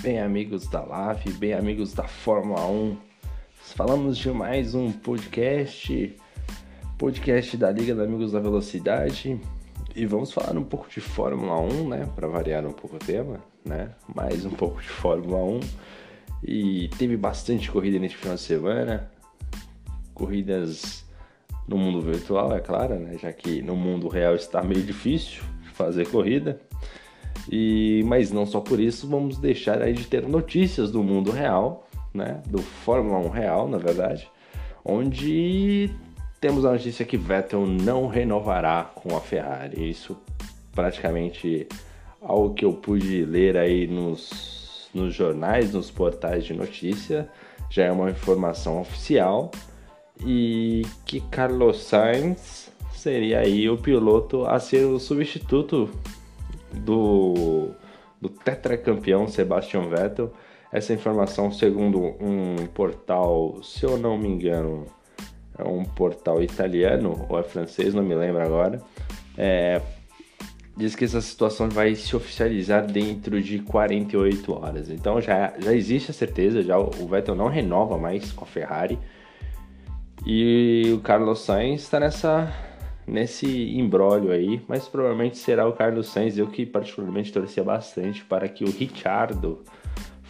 bem amigos da LAV, bem amigos da Fórmula 1. Falamos de mais um podcast, podcast da Liga dos Amigos da Velocidade. E vamos falar um pouco de Fórmula 1, né, para variar um pouco o tema, né? Mais um pouco de Fórmula 1. E teve bastante corrida neste final de semana. Corridas no mundo virtual, é claro, né? Já que no mundo real está meio difícil fazer corrida. E, mas não só por isso, vamos deixar aí de ter notícias do mundo real, né? Do Fórmula 1 real, na verdade, onde temos a notícia que Vettel não renovará com a Ferrari. Isso praticamente algo que eu pude ler aí nos, nos jornais, nos portais de notícia, já é uma informação oficial e que Carlos Sainz seria aí o piloto a ser o substituto do, do tetracampeão Sebastian Vettel. Essa informação, segundo um portal, se eu não me engano, é um portal italiano ou é francês, não me lembro agora, é, diz que essa situação vai se oficializar dentro de 48 horas. Então já, já existe a certeza, já o Vettel não renova mais com a Ferrari. E o Carlos Sainz está nessa nesse embrólio aí, mas provavelmente será o Carlos Sainz, eu que particularmente torcia bastante para que o Ricciardo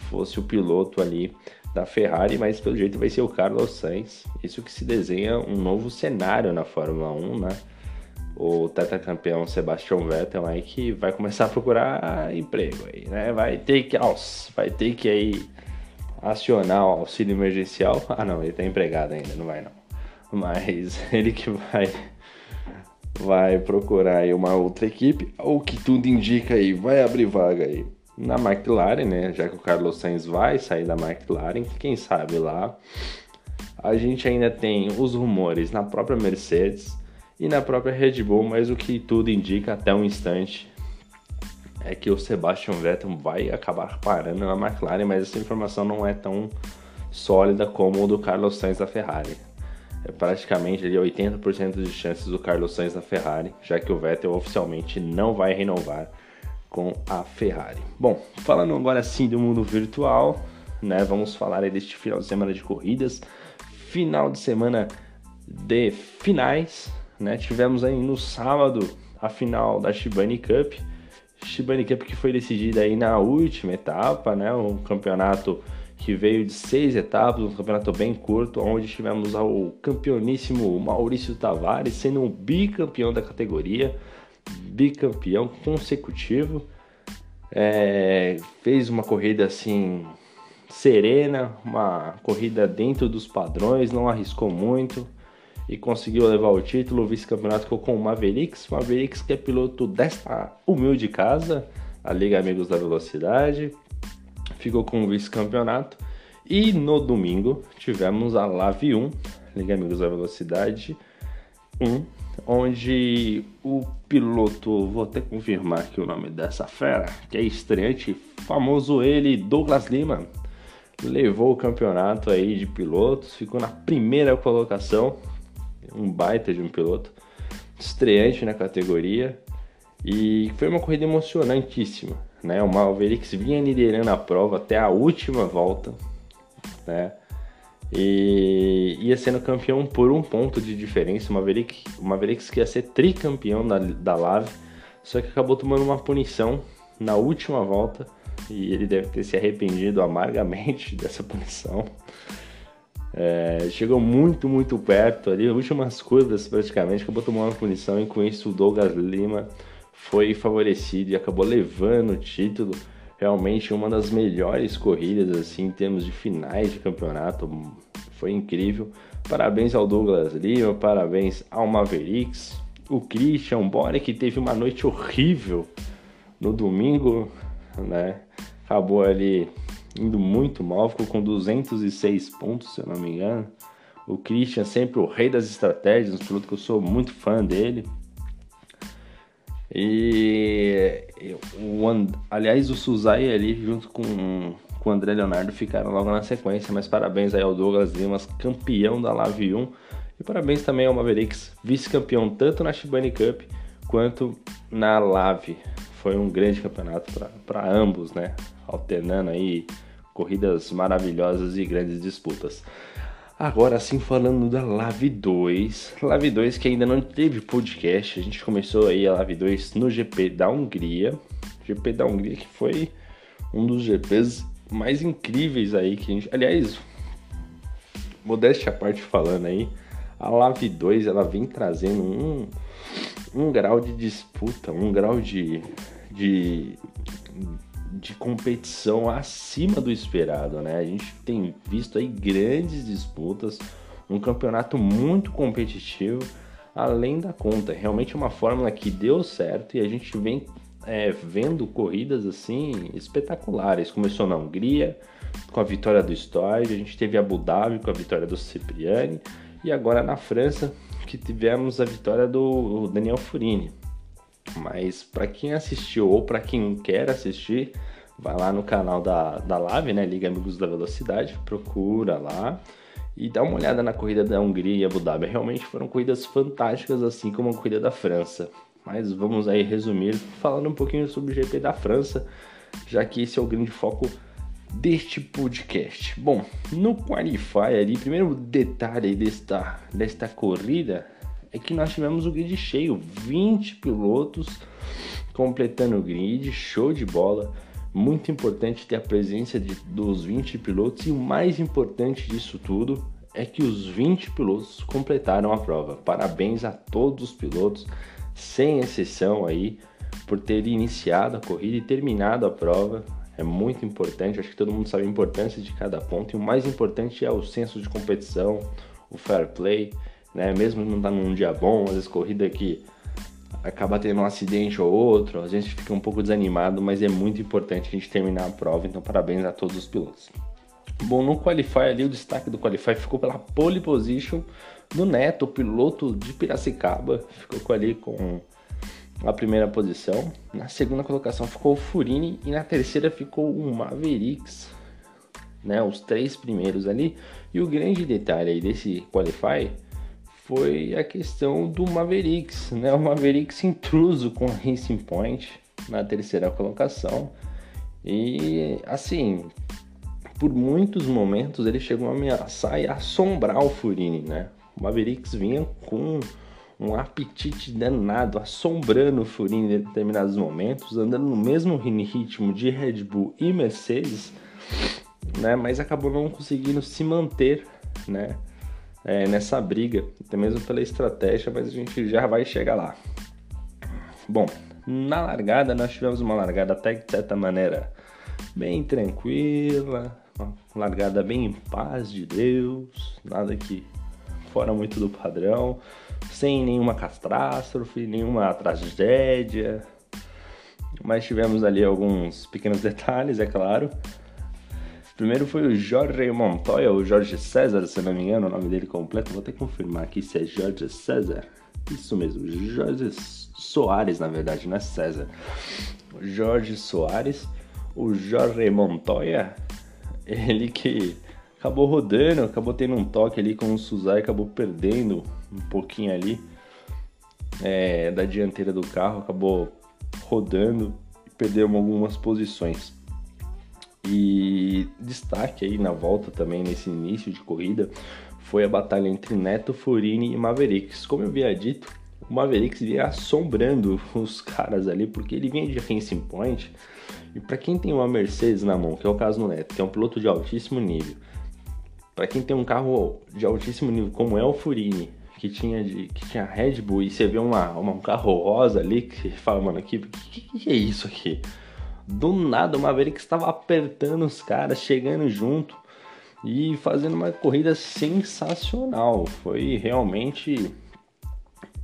fosse o piloto ali da Ferrari, mas pelo jeito vai ser o Carlos Sainz. Isso que se desenha um novo cenário na Fórmula 1, né? O tetracampeão Sebastian Vettel aí que vai começar a procurar emprego aí, né? Vai ter que, vai ter que aí acionar o auxílio emergencial. Ah, não, ele tá empregado ainda, não vai não. Mas ele que vai vai procurar aí uma outra equipe, ou que tudo indica aí, vai abrir vaga aí na McLaren, né? Já que o Carlos Sainz vai sair da McLaren, quem sabe lá. A gente ainda tem os rumores na própria Mercedes e na própria Red Bull, mas o que tudo indica até um instante é que o Sebastian Vettel vai acabar parando na McLaren, mas essa informação não é tão sólida como o do Carlos Sainz da Ferrari é praticamente ali 80% de chances do Carlos Sainz na Ferrari, já que o Vettel oficialmente não vai renovar com a Ferrari. Bom, falando agora sim do mundo virtual, né? Vamos falar deste final de semana de corridas, final de semana de finais, né? Tivemos aí no sábado a final da Shibani Cup, Shibani Cup que foi decidida aí na última etapa, né? Um campeonato que veio de seis etapas, um campeonato bem curto, onde tivemos o campeoníssimo Maurício Tavares sendo um bicampeão da categoria, bicampeão consecutivo. É, fez uma corrida assim serena, uma corrida dentro dos padrões, não arriscou muito e conseguiu levar o título. O vice-campeonato ficou com o Mavericks, Mavericks que é piloto desta humilde casa, a Liga Amigos da Velocidade ficou com o vice-campeonato. E no domingo tivemos a Lave 1, Liga Amigos da Velocidade 1, onde o piloto, vou até confirmar aqui o nome dessa fera, que é estreante, famoso ele, Douglas Lima, levou o campeonato aí de pilotos, ficou na primeira colocação, um baita de um piloto, estreante na categoria, e foi uma corrida emocionantíssima né? O Mavericks vinha liderando a prova até a última volta, né? E ia sendo campeão por um ponto de diferença. O Mavericks, o Mavericks que ia ser tricampeão da, da Lave, só que acabou tomando uma punição na última volta e ele deve ter se arrependido amargamente dessa punição. É, chegou muito, muito perto ali, últimas curvas praticamente, acabou tomando uma punição e com isso o Douglas Lima foi favorecido e acabou levando o título. Realmente uma das melhores corridas assim em termos de finais de campeonato. Foi incrível. Parabéns ao Douglas Lima, parabéns ao Mavericks, o Christian Bore que teve uma noite horrível no domingo, né? Acabou ali indo muito mal, ficou com 206 pontos, se eu não me engano. O Christian sempre o rei das estratégias, um piloto que eu sou muito fã dele. E o, aliás, o Suzai ali junto com, com o André Leonardo ficaram logo na sequência, mas parabéns aí ao Douglas Limas, campeão da Lave 1. E parabéns também ao Mavericks, vice-campeão tanto na Shibani Cup quanto na Lave. Foi um grande campeonato para ambos, né? alternando aí corridas maravilhosas e grandes disputas. Agora sim falando da Lave 2, Lave 2 que ainda não teve podcast, a gente começou aí a Lave 2 no GP da Hungria, GP da Hungria que foi um dos GPs mais incríveis aí que a gente, aliás, modéstia à parte falando aí, a Lave 2 ela vem trazendo um, um grau de disputa, um grau de, de de competição acima do esperado, né? A gente tem visto aí grandes disputas, um campeonato muito competitivo, além da conta. Realmente é uma fórmula que deu certo e a gente vem é, vendo corridas assim espetaculares. Começou na Hungria com a vitória do Story, a gente teve Abu Dhabi com a vitória do Cipriani e agora na França que tivemos a vitória do Daniel Furini. Mas para quem assistiu ou para quem quer assistir, vai lá no canal da, da Live, né? Liga Amigos da Velocidade, procura lá e dá uma olhada na corrida da Hungria e Abu Dhabi. Realmente foram corridas fantásticas, assim como a corrida da França. Mas vamos aí resumir falando um pouquinho sobre o GP da França, já que esse é o grande foco deste podcast. Bom, no Qualify ali, primeiro detalhe desta, desta corrida é que nós tivemos o grid cheio, 20 pilotos completando o grid, show de bola. Muito importante ter a presença de, dos 20 pilotos e o mais importante disso tudo é que os 20 pilotos completaram a prova. Parabéns a todos os pilotos, sem exceção aí, por ter iniciado a corrida e terminado a prova. É muito importante, acho que todo mundo sabe a importância de cada ponto e o mais importante é o senso de competição, o fair play né? Mesmo não tá num dia bom, às vezes corrida que acaba tendo um acidente ou outro, a gente fica um pouco desanimado, mas é muito importante a gente terminar a prova, então parabéns a todos os pilotos. Bom, no Qualify ali, o destaque do Qualify ficou pela pole position do Neto, piloto de Piracicaba, ficou ali com a primeira posição. Na segunda colocação ficou o Furini e na terceira ficou o Mavericks, né, os três primeiros ali. E o grande detalhe aí desse Qualify foi a questão do Mavericks, né? O Mavericks intruso com Racing Point na terceira colocação. E assim, por muitos momentos ele chegou a ameaçar e assombrar o Furini, né? O Mavericks vinha com um apetite danado, assombrando o Furini em determinados momentos, andando no mesmo ritmo de Red Bull e Mercedes, né? Mas acabou não conseguindo se manter, né? É, nessa briga, até mesmo pela estratégia, mas a gente já vai chegar lá. Bom, na largada nós tivemos uma largada até de certa maneira bem tranquila, uma largada bem em paz de Deus, nada que fora muito do padrão, sem nenhuma catástrofe, nenhuma tragédia. Mas tivemos ali alguns pequenos detalhes, é claro. Primeiro foi o Jorge Montoya, ou Jorge César, se não me engano, o nome dele completo. Vou até confirmar aqui se é Jorge César. Isso mesmo, Jorge Soares, na verdade, não é César. Jorge Soares, o Jorge Montoya, ele que acabou rodando, acabou tendo um toque ali com o Suzai, acabou perdendo um pouquinho ali é, da dianteira do carro, acabou rodando e perdeu algumas posições. E destaque aí na volta também, nesse início de corrida, foi a batalha entre Neto, Furini e Mavericks. Como eu havia dito, o Mavericks vinha assombrando os caras ali, porque ele vinha de Racing Point. E para quem tem uma Mercedes na mão, que é o caso do Neto, que é um piloto de altíssimo nível, para quem tem um carro de altíssimo nível, como é o Furini, que tinha, de, que tinha Red Bull, e você vê uma, uma um carro rosa ali, que fala, mano, que, que, que é isso aqui? Do nada, o Maverick estava apertando os caras, chegando junto e fazendo uma corrida sensacional. Foi realmente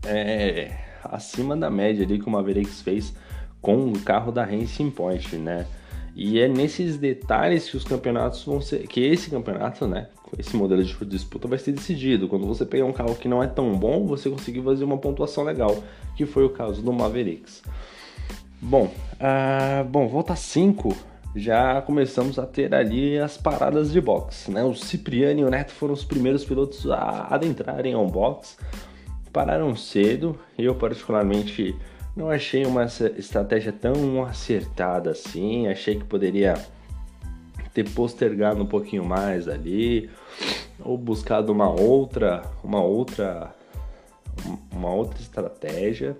é, acima da média ali que o Mavericks fez com o carro da Racing Point, né? E é nesses detalhes que os campeonatos vão ser, que esse campeonato, né, esse modelo de disputa vai ser decidido. Quando você pegar um carro que não é tão bom, você conseguir fazer uma pontuação legal, que foi o caso do Mavericks. Bom, uh, bom, volta 5, já começamos a ter ali as paradas de box, né? O Cipriano e o Neto foram os primeiros pilotos a adentrarem ao box, pararam cedo, eu particularmente não achei uma estratégia tão acertada assim, achei que poderia ter postergado um pouquinho mais ali, ou buscado uma outra, uma outra, uma outra estratégia.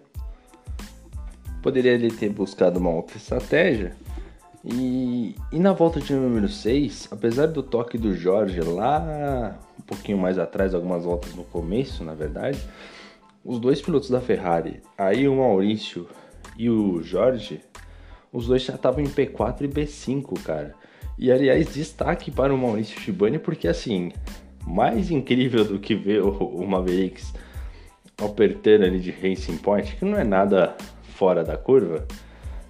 Poderia ele ter buscado uma outra estratégia. E, e na volta de número 6, apesar do toque do Jorge lá um pouquinho mais atrás, algumas voltas no começo, na verdade, os dois pilotos da Ferrari, aí o Maurício e o Jorge, os dois já estavam em P4 e B5, cara. E aliás, destaque para o Maurício Shibani, porque assim, mais incrível do que ver o, o Mavericks apertando ali de Racing Point, que não é nada fora da curva,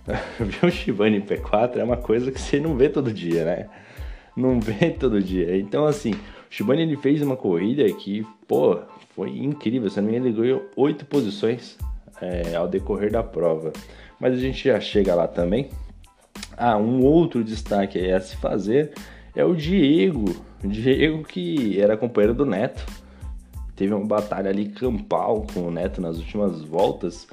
ver o Shibani em P4 é uma coisa que você não vê todo dia, né? Não vê todo dia. Então, assim, o Shibani ele fez uma corrida que, pô, foi incrível. Se não me engano, ele ganhou oito posições é, ao decorrer da prova. Mas a gente já chega lá também. Ah, um outro destaque a se fazer é o Diego. O Diego que era companheiro do Neto. Teve uma batalha ali campal com o Neto nas últimas voltas.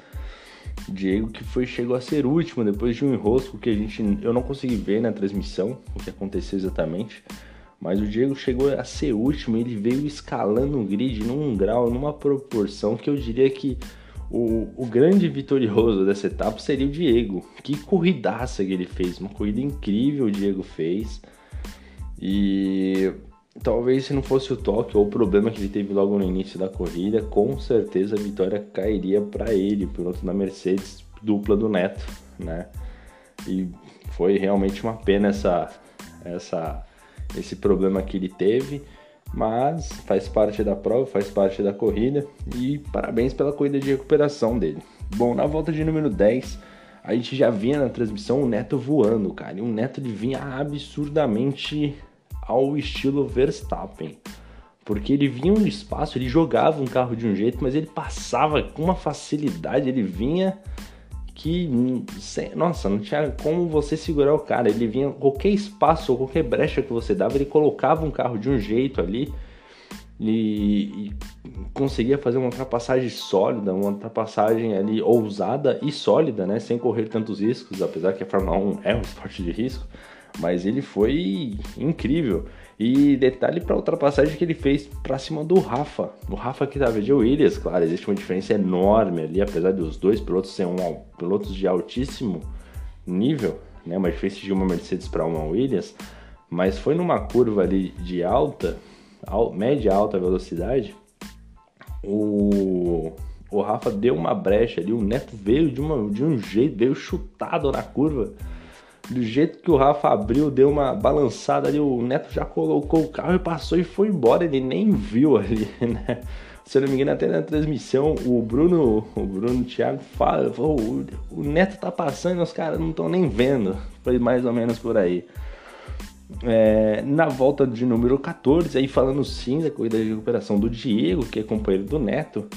Diego que foi chegou a ser último depois de um enrosco que a gente eu não consegui ver na transmissão o que aconteceu exatamente. Mas o Diego chegou a ser último, ele veio escalando o grid num grau, numa proporção que eu diria que o, o grande vitorioso dessa etapa seria o Diego. Que corridaça que ele fez, uma corrida incrível o Diego fez. E talvez se não fosse o toque ou o problema que ele teve logo no início da corrida, com certeza a vitória cairia para ele, piloto da Mercedes, dupla do Neto, né? E foi realmente uma pena essa, essa esse problema que ele teve, mas faz parte da prova, faz parte da corrida e parabéns pela corrida de recuperação dele. Bom, na volta de número 10, a gente já vinha na transmissão o Neto voando, cara, e o Neto ele vinha absurdamente ao estilo Verstappen. Porque ele vinha um espaço, ele jogava um carro de um jeito, mas ele passava com uma facilidade, ele vinha que, nossa, não tinha como você segurar o cara. Ele vinha, qualquer espaço ou qualquer brecha que você dava, ele colocava um carro de um jeito ali e, e conseguia fazer uma ultrapassagem sólida, uma ultrapassagem ali ousada e sólida, né? Sem correr tantos riscos, apesar que a Fórmula 1 é um esporte de risco, mas ele foi incrível. E detalhe para a ultrapassagem que ele fez para cima do Rafa. O Rafa que estava de Williams, claro, existe uma diferença enorme ali, apesar dos dois pilotos serem um, pilotos de altíssimo nível, né? Uma diferença de uma Mercedes para uma Williams, mas foi numa curva ali de alta, média alta velocidade, o, o Rafa deu uma brecha ali, o Neto veio de, uma, de um jeito, veio chutado na curva do jeito que o Rafa abriu, deu uma balançada ali, o Neto já colocou o carro e passou e foi embora, ele nem viu ali, né? Se eu não me engano, até na transmissão, o Bruno, o Bruno Thiago fala, falou, o Neto tá passando e os caras não estão nem vendo. Foi mais ou menos por aí. É, na volta de número 14, aí falando sim da corrida de recuperação do Diego, que é companheiro do Neto,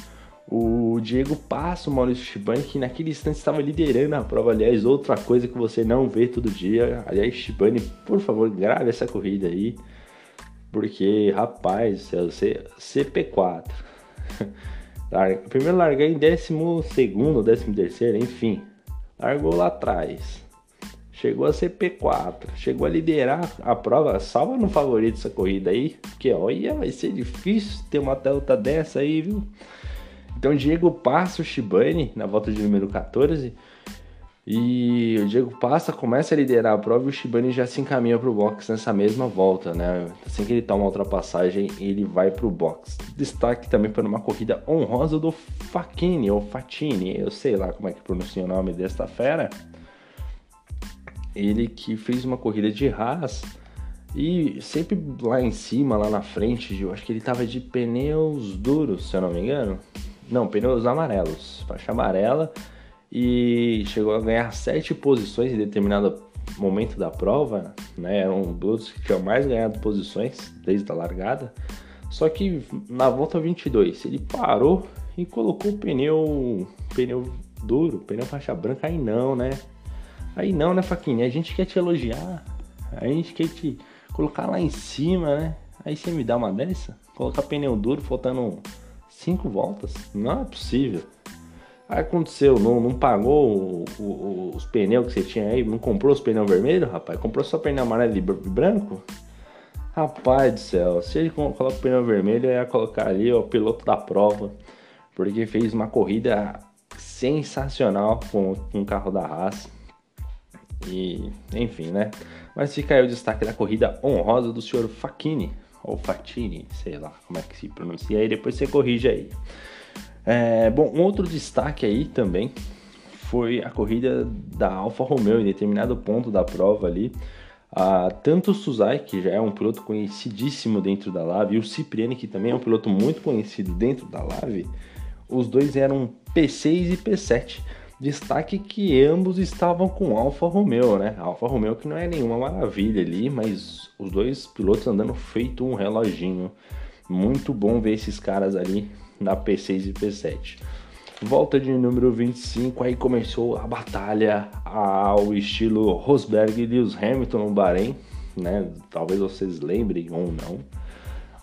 o Diego passa o Maurício Shibani, que naquele instante estava liderando a prova. Aliás, outra coisa que você não vê todo dia. Aliás, Shibani, por favor, grave essa corrida aí. Porque, rapaz, é o CP4. Primeiro larguei em 12 segundo, 13 terceiro, enfim. Largou lá atrás. Chegou a CP4. Chegou a liderar a prova. Salva no favorito essa corrida aí. Porque, olha, vai ser difícil ter uma delta dessa aí, viu? Então Diego passa o Shibane na volta de número 14 e o Diego passa, começa a liderar a prova e o Shibane já se encaminha para o box nessa mesma volta, né? Assim que ele toma a ultrapassagem, ele vai para o box. Destaque também para uma corrida honrosa do Facchini ou Fatini, eu sei lá como é que pronuncia o nome desta fera. Ele que fez uma corrida de Haas e sempre lá em cima, lá na frente, eu acho que ele tava de pneus duros, se eu não me engano. Não, pneus amarelos, faixa amarela e chegou a ganhar sete posições em determinado momento da prova, né? Eram pilotos que tinham mais ganhado posições desde a largada. Só que na volta 22 ele parou e colocou o pneu, pneu duro, pneu faixa branca. Aí não, né? Aí não, né, Faquinha? A gente quer te elogiar, a gente quer te colocar lá em cima, né? Aí você me dá uma dessa? Colocar pneu duro faltando cinco voltas? Não é possível. Aí aconteceu, não, não pagou o, o, os pneus que você tinha aí, não comprou os pneus vermelhos, rapaz? Comprou só pneu amarelo e branco? Rapaz do céu, se ele coloca o pneu vermelho, ia colocar ali o piloto da prova, porque fez uma corrida sensacional com, com o carro da Haas. E, enfim, né? Mas fica aí o destaque da corrida honrosa do senhor Facchini, ou Fatini, sei lá como é que se pronuncia, aí depois você corrige aí. É, bom, um outro destaque aí também foi a corrida da Alfa Romeo em determinado ponto da prova ali. Ah, tanto o Suzai, que já é um piloto conhecidíssimo dentro da Lave, e o Cipriani, que também é um piloto muito conhecido dentro da Lave, os dois eram P6 e P7. Destaque que ambos estavam com Alfa Romeo, né? Alfa Romeo que não é nenhuma maravilha ali, mas os dois pilotos andando feito um reloginho. Muito bom ver esses caras ali na P6 e P7. Volta de número 25, aí começou a batalha ao estilo Rosberg e Lewis Hamilton no Bahrein, né? Talvez vocês lembrem ou não.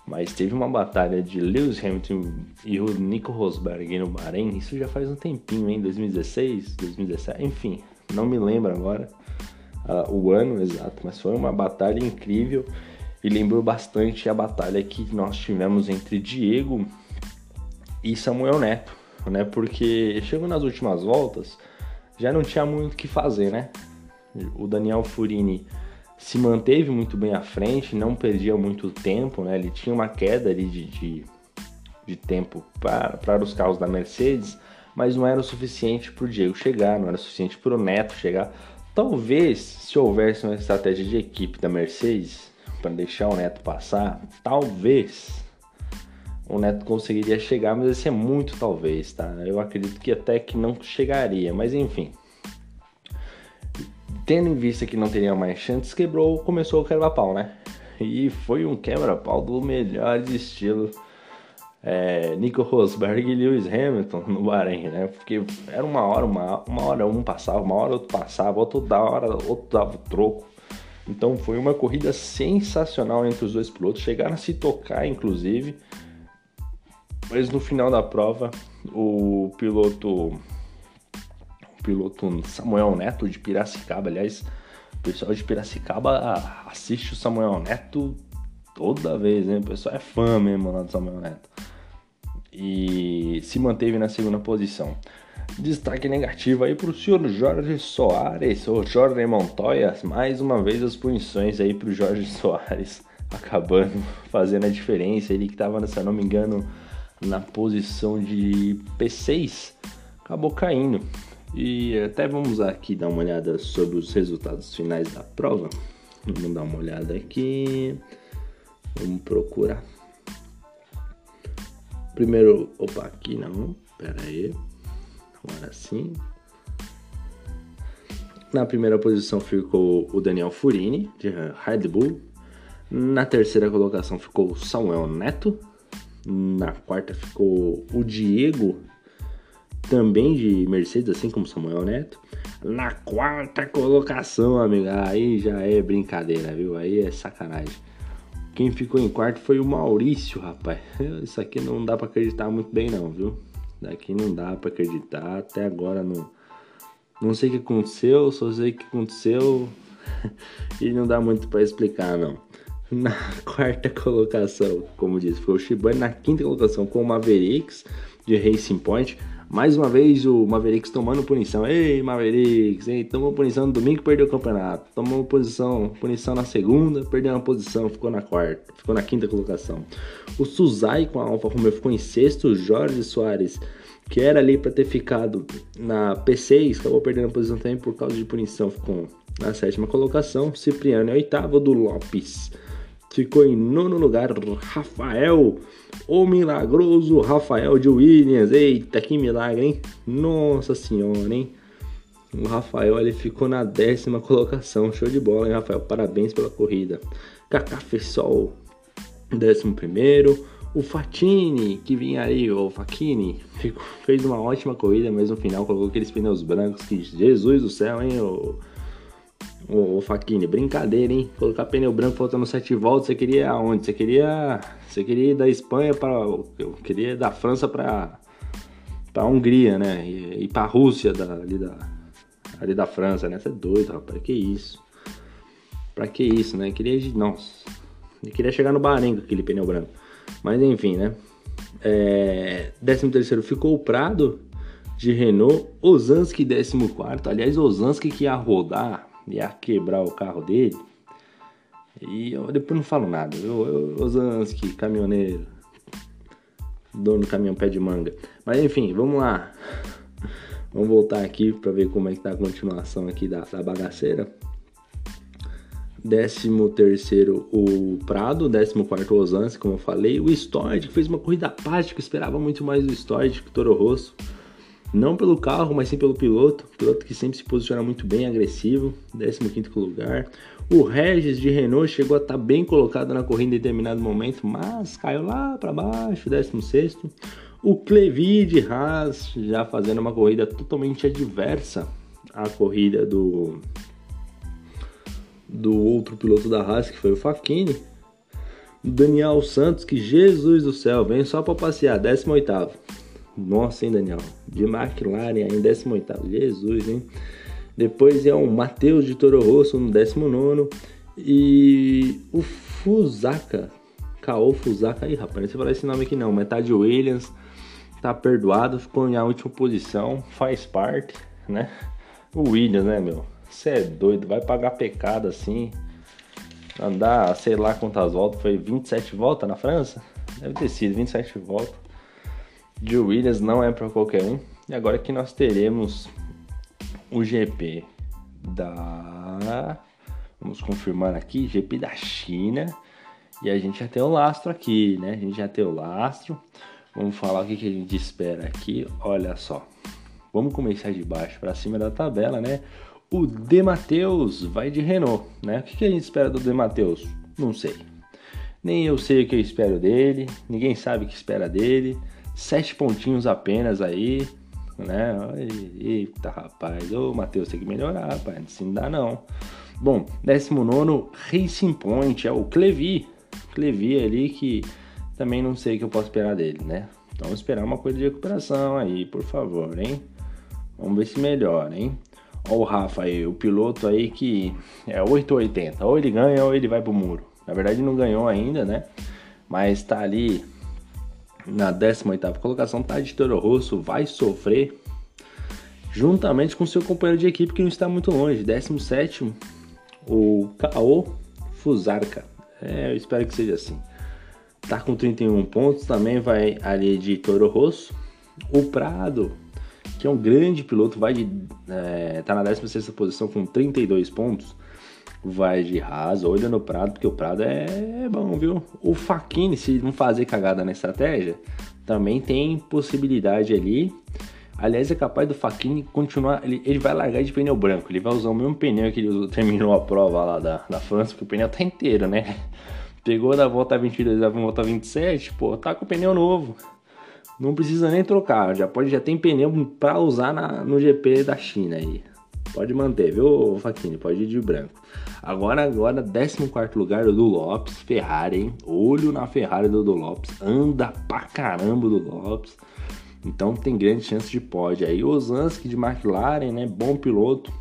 Mas teve uma batalha de Lewis Hamilton e o Nico Rosberg no Bahrein, isso já faz um tempinho, hein? 2016, 2017, enfim, não me lembro agora uh, o ano exato, mas foi uma batalha incrível e lembrou bastante a batalha que nós tivemos entre Diego e Samuel Neto, né? Porque chegou nas últimas voltas, já não tinha muito o que fazer, né? O Daniel Furini se manteve muito bem à frente, não perdia muito tempo, né? Ele tinha uma queda ali de, de, de tempo para, para os carros da Mercedes, mas não era o suficiente para o Diego chegar, não era o suficiente para o Neto chegar. Talvez, se houvesse uma estratégia de equipe da Mercedes para deixar o Neto passar, talvez o Neto conseguiria chegar, mas esse é muito talvez, tá? Eu acredito que até que não chegaria, mas enfim. Tendo em vista que não teria mais chances, quebrou, começou o quebra-pau, né? E foi um quebra-pau do melhor estilo é, Nico Rosberg e Lewis Hamilton no Bahrein, né? Porque era uma hora, uma, uma hora um passava, uma hora outro passava, outro da hora, outro dava o troco. Então foi uma corrida sensacional entre os dois pilotos, chegaram a se tocar, inclusive. Mas no final da prova, o piloto piloto Samuel Neto de Piracicaba, aliás, o pessoal de Piracicaba assiste o Samuel Neto toda vez, né? O pessoal é fã mesmo lá do Samuel Neto. E se manteve na segunda posição. Destaque negativo aí para o senhor Jorge Soares, ou Jorge Montoya, mais uma vez as punições aí para o Jorge Soares, acabando fazendo a diferença. Ele que estava, se eu não me engano, na posição de P6, acabou caindo. E até vamos aqui dar uma olhada sobre os resultados finais da prova. Vamos dar uma olhada aqui. Vamos procurar. Primeiro, opa, aqui não, pera aí. Agora sim. Na primeira posição ficou o Daniel Furini, de Red Bull. Na terceira colocação ficou o Samuel Neto, na quarta ficou o Diego, também de Mercedes, assim como Samuel Neto. Na quarta colocação, amigo, aí já é brincadeira, viu? Aí é sacanagem. Quem ficou em quarto foi o Maurício, rapaz. Isso aqui não dá para acreditar muito bem não, viu? Daqui não dá para acreditar, até agora não não sei o que aconteceu, só sei o que aconteceu e não dá muito para explicar não na quarta colocação, como disse, foi o Shibane. Na quinta colocação com o Mavericks de Racing Point. Mais uma vez o Mavericks tomando punição. Ei, Mavericks, ei, tomou punição no domingo perdeu o campeonato. Tomou posição, punição na segunda, perdeu uma posição, ficou na quarta, ficou na quinta colocação. O Suzai com a Alfa Romeo ficou em sexto. O Jorge Soares, que era ali para ter ficado na P6, acabou perdendo a posição também por causa de punição, ficou na sétima colocação. Cipriano é oitavo do Lopes ficou em nono lugar Rafael, o milagroso Rafael de Williams. Eita, que milagre, hein? Nossa senhora, hein? O Rafael ele ficou na décima colocação. Show de bola, hein, Rafael? Parabéns pela corrida. Kaká Fessol, décimo primeiro. O Fatini, que vinha ali, o Facchini, ficou, fez uma ótima corrida, mas no final colocou aqueles pneus brancos que Jesus do céu, hein? O, Ô, ô Faquini, brincadeira, hein? Colocar pneu branco faltando sete voltas, você queria aonde? Você queria. Você queria ir da Espanha para. Eu queria ir da França para pra Hungria, né? E, e pra Rússia da, ali, da, ali da França, né? Você é doido, rapaz, que isso? Pra que isso, né? Queria. Nossa, ele queria chegar no Bahrein com aquele pneu branco. Mas enfim, né? É, 13 terceiro ficou o Prado de Renault, Ozanski 14. Aliás, Ozanski que ia rodar, ia quebrar o carro dele. E eu depois não falo nada, viu? Ozanski, caminhoneiro, dono do caminhão pé de manga. Mas enfim, vamos lá. Vamos voltar aqui para ver como é que tá a continuação aqui da, da bagaceira. 13 terceiro o Prado, 14 quarto o Ozanski, como eu falei. O Stord, que fez uma corrida apática, esperava muito mais do Stord que o Toro Rosso. Não pelo carro, mas sim pelo piloto. Piloto que sempre se posiciona muito bem, agressivo. 15 lugar. O Regis de Renault chegou a estar tá bem colocado na corrida em determinado momento, mas caiu lá para baixo, 16. O Clevi de Haas já fazendo uma corrida totalmente adversa à corrida do do outro piloto da Haas, que foi o Fachini. Daniel Santos, que Jesus do céu, vem só para passear, 18 nossa, hein, Daniel? De McLaren em 18. Jesus, hein? Depois é o Matheus de Toro Rosso no 19. E o Fusaka. Kao Fusaka. Aí, rapaz, não sei falar esse nome aqui não. Metade Williams. Tá perdoado. Ficou em última posição. Faz parte, né? O Williams, né, meu? Você é doido. Vai pagar pecado assim. Andar, sei lá quantas voltas. Foi 27 voltas na França? Deve ter sido 27 voltas de Williams não é para qualquer um. E agora que nós teremos o GP da. Vamos confirmar aqui, GP da China. E a gente já tem o lastro aqui, né? A gente já tem o lastro. Vamos falar o que, a gente espera aqui. Olha só. Vamos começar de baixo para cima da tabela, né? O De Mateus vai de Renault, né? O que, que a gente espera do De Mateus? Não sei. Nem eu sei o que eu espero dele. Ninguém sabe o que espera dele. Sete pontinhos apenas aí, né? Eita, rapaz. Ô, Matheus, tem que melhorar, rapaz. Não dá, não. Bom, 19 Racing Point é o Clevi. Clevi ali que também não sei o que eu posso esperar dele, né? Então, esperar uma coisa de recuperação aí, por favor, hein? Vamos ver se melhora, hein? Ó o Rafa aí, o piloto aí que é 880. Ou ele ganha ou ele vai pro muro. Na verdade, não ganhou ainda, né? Mas tá ali na 18ª colocação, Tade Toro Rosso vai sofrer juntamente com seu companheiro de equipe que não está muito longe, 17 o Kao Fusarca. É, eu espero que seja assim. Tá com 31 pontos, também vai ali de Toro Rosso. O Prado, que é um grande piloto, vai de é, tá na 16ª posição com 32 pontos vai de Haas, olha no Prado, porque o Prado é, bom, viu? O Faquini, se não fazer cagada na estratégia, também tem possibilidade ali. Aliás, é capaz do Faquini continuar. Ele, ele vai largar de pneu branco. Ele vai usar o mesmo pneu que ele terminou a prova lá da, da França, porque o pneu tá inteiro, né? Pegou da volta 22 da volta 27, pô, tá com o pneu novo. Não precisa nem trocar, já pode já tem pneu para usar na, no GP da China aí. Pode manter, viu, Faquini? Pode ir de branco. Agora, agora, 14 lugar do Lopes, Ferrari, hein? Olho na Ferrari do, do Lopes. Anda pra caramba do Lopes. Então tem grande chance de pódio aí. Osansky de McLaren, né? Bom piloto.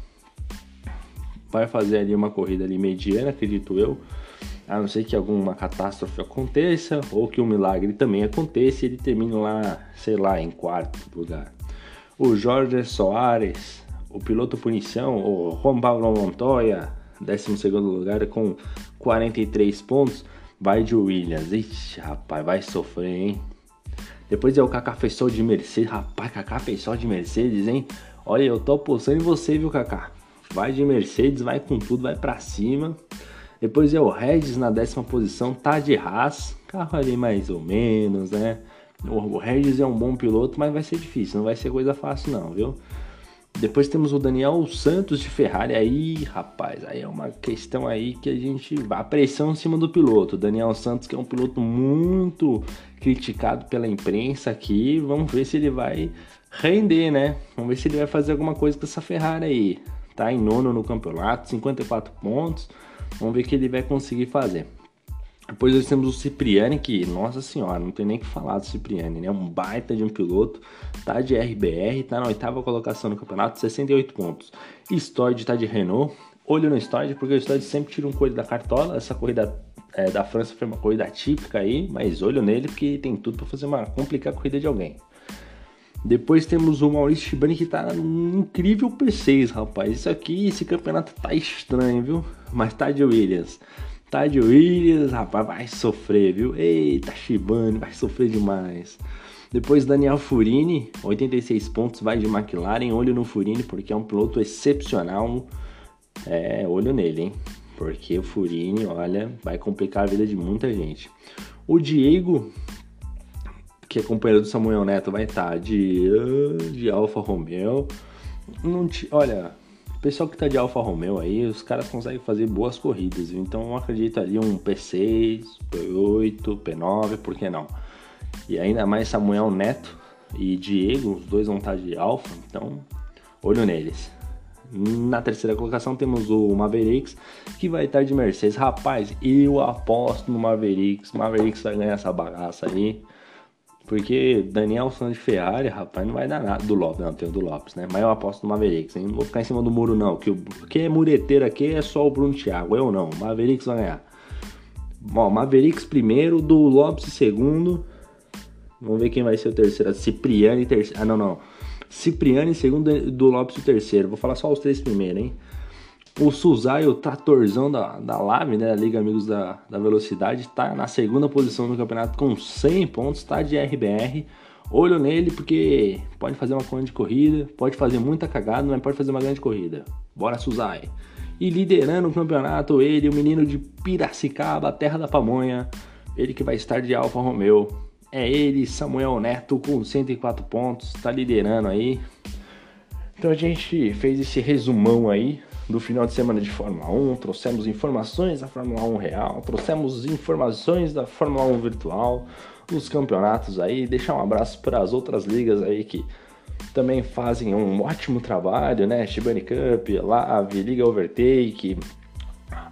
Vai fazer ali uma corrida ali mediana, acredito eu. A não ser que alguma catástrofe aconteça ou que um milagre também aconteça e ele termine lá, sei lá, em quarto lugar. O Jorge Soares, o piloto punição, o Juan Pablo Montoya, 12 lugar com 43 pontos, vai de Williams. Ixi, rapaz, vai sofrer, hein? Depois é o Kaká fez só de Mercedes. Rapaz, Kaká fez só de Mercedes, hein? Olha, eu tô apostando em você, viu, Kaká? Vai de Mercedes, vai com tudo, vai pra cima. Depois é o Regis na décima posição, tá de Haas. Carro ali mais ou menos, né? O Regis é um bom piloto, mas vai ser difícil, não vai ser coisa fácil não, viu? Depois temos o Daniel Santos de Ferrari. Aí, rapaz, aí é uma questão aí que a gente. A pressão em cima do piloto. Daniel Santos, que é um piloto muito criticado pela imprensa aqui. Vamos ver se ele vai render, né? Vamos ver se ele vai fazer alguma coisa com essa Ferrari aí. Tá em nono no campeonato, 54 pontos. Vamos ver o que ele vai conseguir fazer. Depois nós temos o Cipriani, que, nossa senhora, não tem nem que falar do Cipriani, né? Um baita de um piloto, tá de RBR, tá na oitava colocação no campeonato, 68 pontos. Stoid tá de Renault, olho no Stoid, porque o Stoid sempre tira um coelho da cartola. Essa corrida é, da França foi uma corrida típica aí, mas olho nele porque tem tudo para fazer uma complicar a corrida de alguém. Depois temos o Maurício Shibani que tá num incrível P6, rapaz. Isso aqui, esse campeonato tá estranho, viu? Mas tá de Williams. Tá de Williams, rapaz, vai sofrer, viu? Eita, Shibani, vai sofrer demais. Depois Daniel Furini, 86 pontos, vai de McLaren. Olho no Furini porque é um piloto excepcional. É, olho nele, hein? Porque o Furini, olha, vai complicar a vida de muita gente. O Diego que é companheiro do Samuel Neto, vai estar tá de, de Alfa Romeo. Não te, olha, pessoal que tá de Alfa Romeo aí, os caras conseguem fazer boas corridas. Viu? Então eu acredito ali um P6, P8, P9, por que não? E ainda mais Samuel Neto e Diego, os dois vão estar tá de Alfa, então olho neles. Na terceira colocação temos o Mavericks, que vai estar tá de Mercedes. Rapaz, eu aposto no Mavericks. Mavericks vai ganhar essa bagaça aí. Porque Daniel de Ferrari, rapaz, não vai dar nada. Do Lopes, não, tem o do Lopes, né? Mas eu aposto no Mavericks, hein? Não vou ficar em cima do muro, não. Que o, quem é mureteiro aqui é só o Bruno Thiago, eu não. Mavericks vai ganhar. Bom, Mavericks primeiro, do Lopes segundo. Vamos ver quem vai ser o terceiro. Cipriani terceiro. Ah, não, não. Cipriani segundo, do Lopes o terceiro. Vou falar só os três primeiros, hein? O Suzai, o tratorzão da, da LAV, né, a Liga Amigos da, da Velocidade, está na segunda posição no campeonato com 100 pontos, está de RBR. Olho nele porque pode fazer uma grande corrida, pode fazer muita cagada, mas pode fazer uma grande corrida. Bora, Suzai! E liderando o campeonato, ele, o menino de Piracicaba, terra da pamonha, ele que vai estar de Alfa Romeo. É ele, Samuel Neto, com 104 pontos, está liderando aí. Então a gente fez esse resumão aí do final de semana de Fórmula 1, trouxemos informações da Fórmula 1 real, trouxemos informações da Fórmula 1 virtual, os campeonatos aí, deixar um abraço para as outras ligas aí que também fazem um ótimo trabalho, né? Shibani Cup, Lave, Liga Overtake,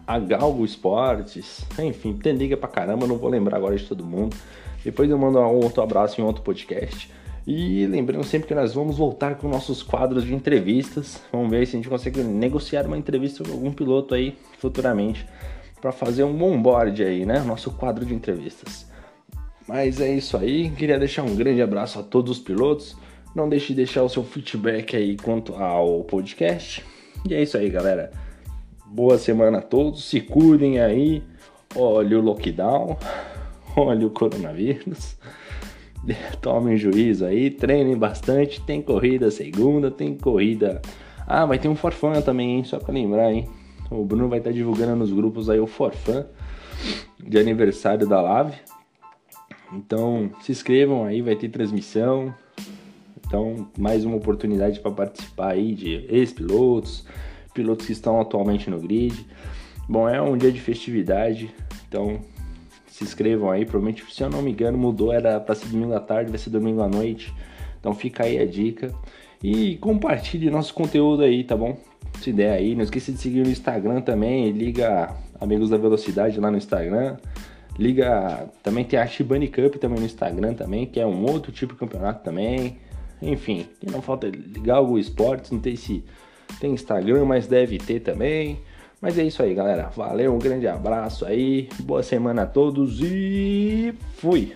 a Galgo Esportes, enfim, tem liga pra caramba, não vou lembrar agora de todo mundo. Depois eu mando um outro abraço em outro podcast. E lembrando sempre que nós vamos voltar com nossos quadros de entrevistas. Vamos ver se a gente consegue negociar uma entrevista com algum piloto aí futuramente para fazer um bom board aí, né? Nosso quadro de entrevistas. Mas é isso aí. Queria deixar um grande abraço a todos os pilotos. Não deixe de deixar o seu feedback aí quanto ao podcast. E é isso aí, galera. Boa semana a todos. Se cuidem aí. Olha o lockdown. Olha o coronavírus. tomem juízo aí, treinem bastante. Tem corrida segunda, tem corrida. Ah, vai ter um forfã também, hein? Só pra lembrar, hein? O Bruno vai estar tá divulgando nos grupos aí o forfã de aniversário da Lave. Então se inscrevam aí, vai ter transmissão. Então, mais uma oportunidade para participar aí de ex-pilotos, pilotos que estão atualmente no grid. Bom, é um dia de festividade, então se inscrevam aí. Provavelmente, se eu não me engano, mudou, era para ser domingo à tarde, vai ser domingo à noite. Então fica aí a dica. E compartilhe nosso conteúdo aí, tá bom? Se der aí, não esqueça de seguir no Instagram também. Liga Amigos da Velocidade lá no Instagram. Liga, também tem a Shibani Cup também no Instagram também, que é um outro tipo de campeonato também. Enfim, não falta ligar o esportes, não sei se tem Instagram, mas deve ter também. Mas é isso aí, galera. Valeu, um grande abraço aí. Boa semana a todos e fui!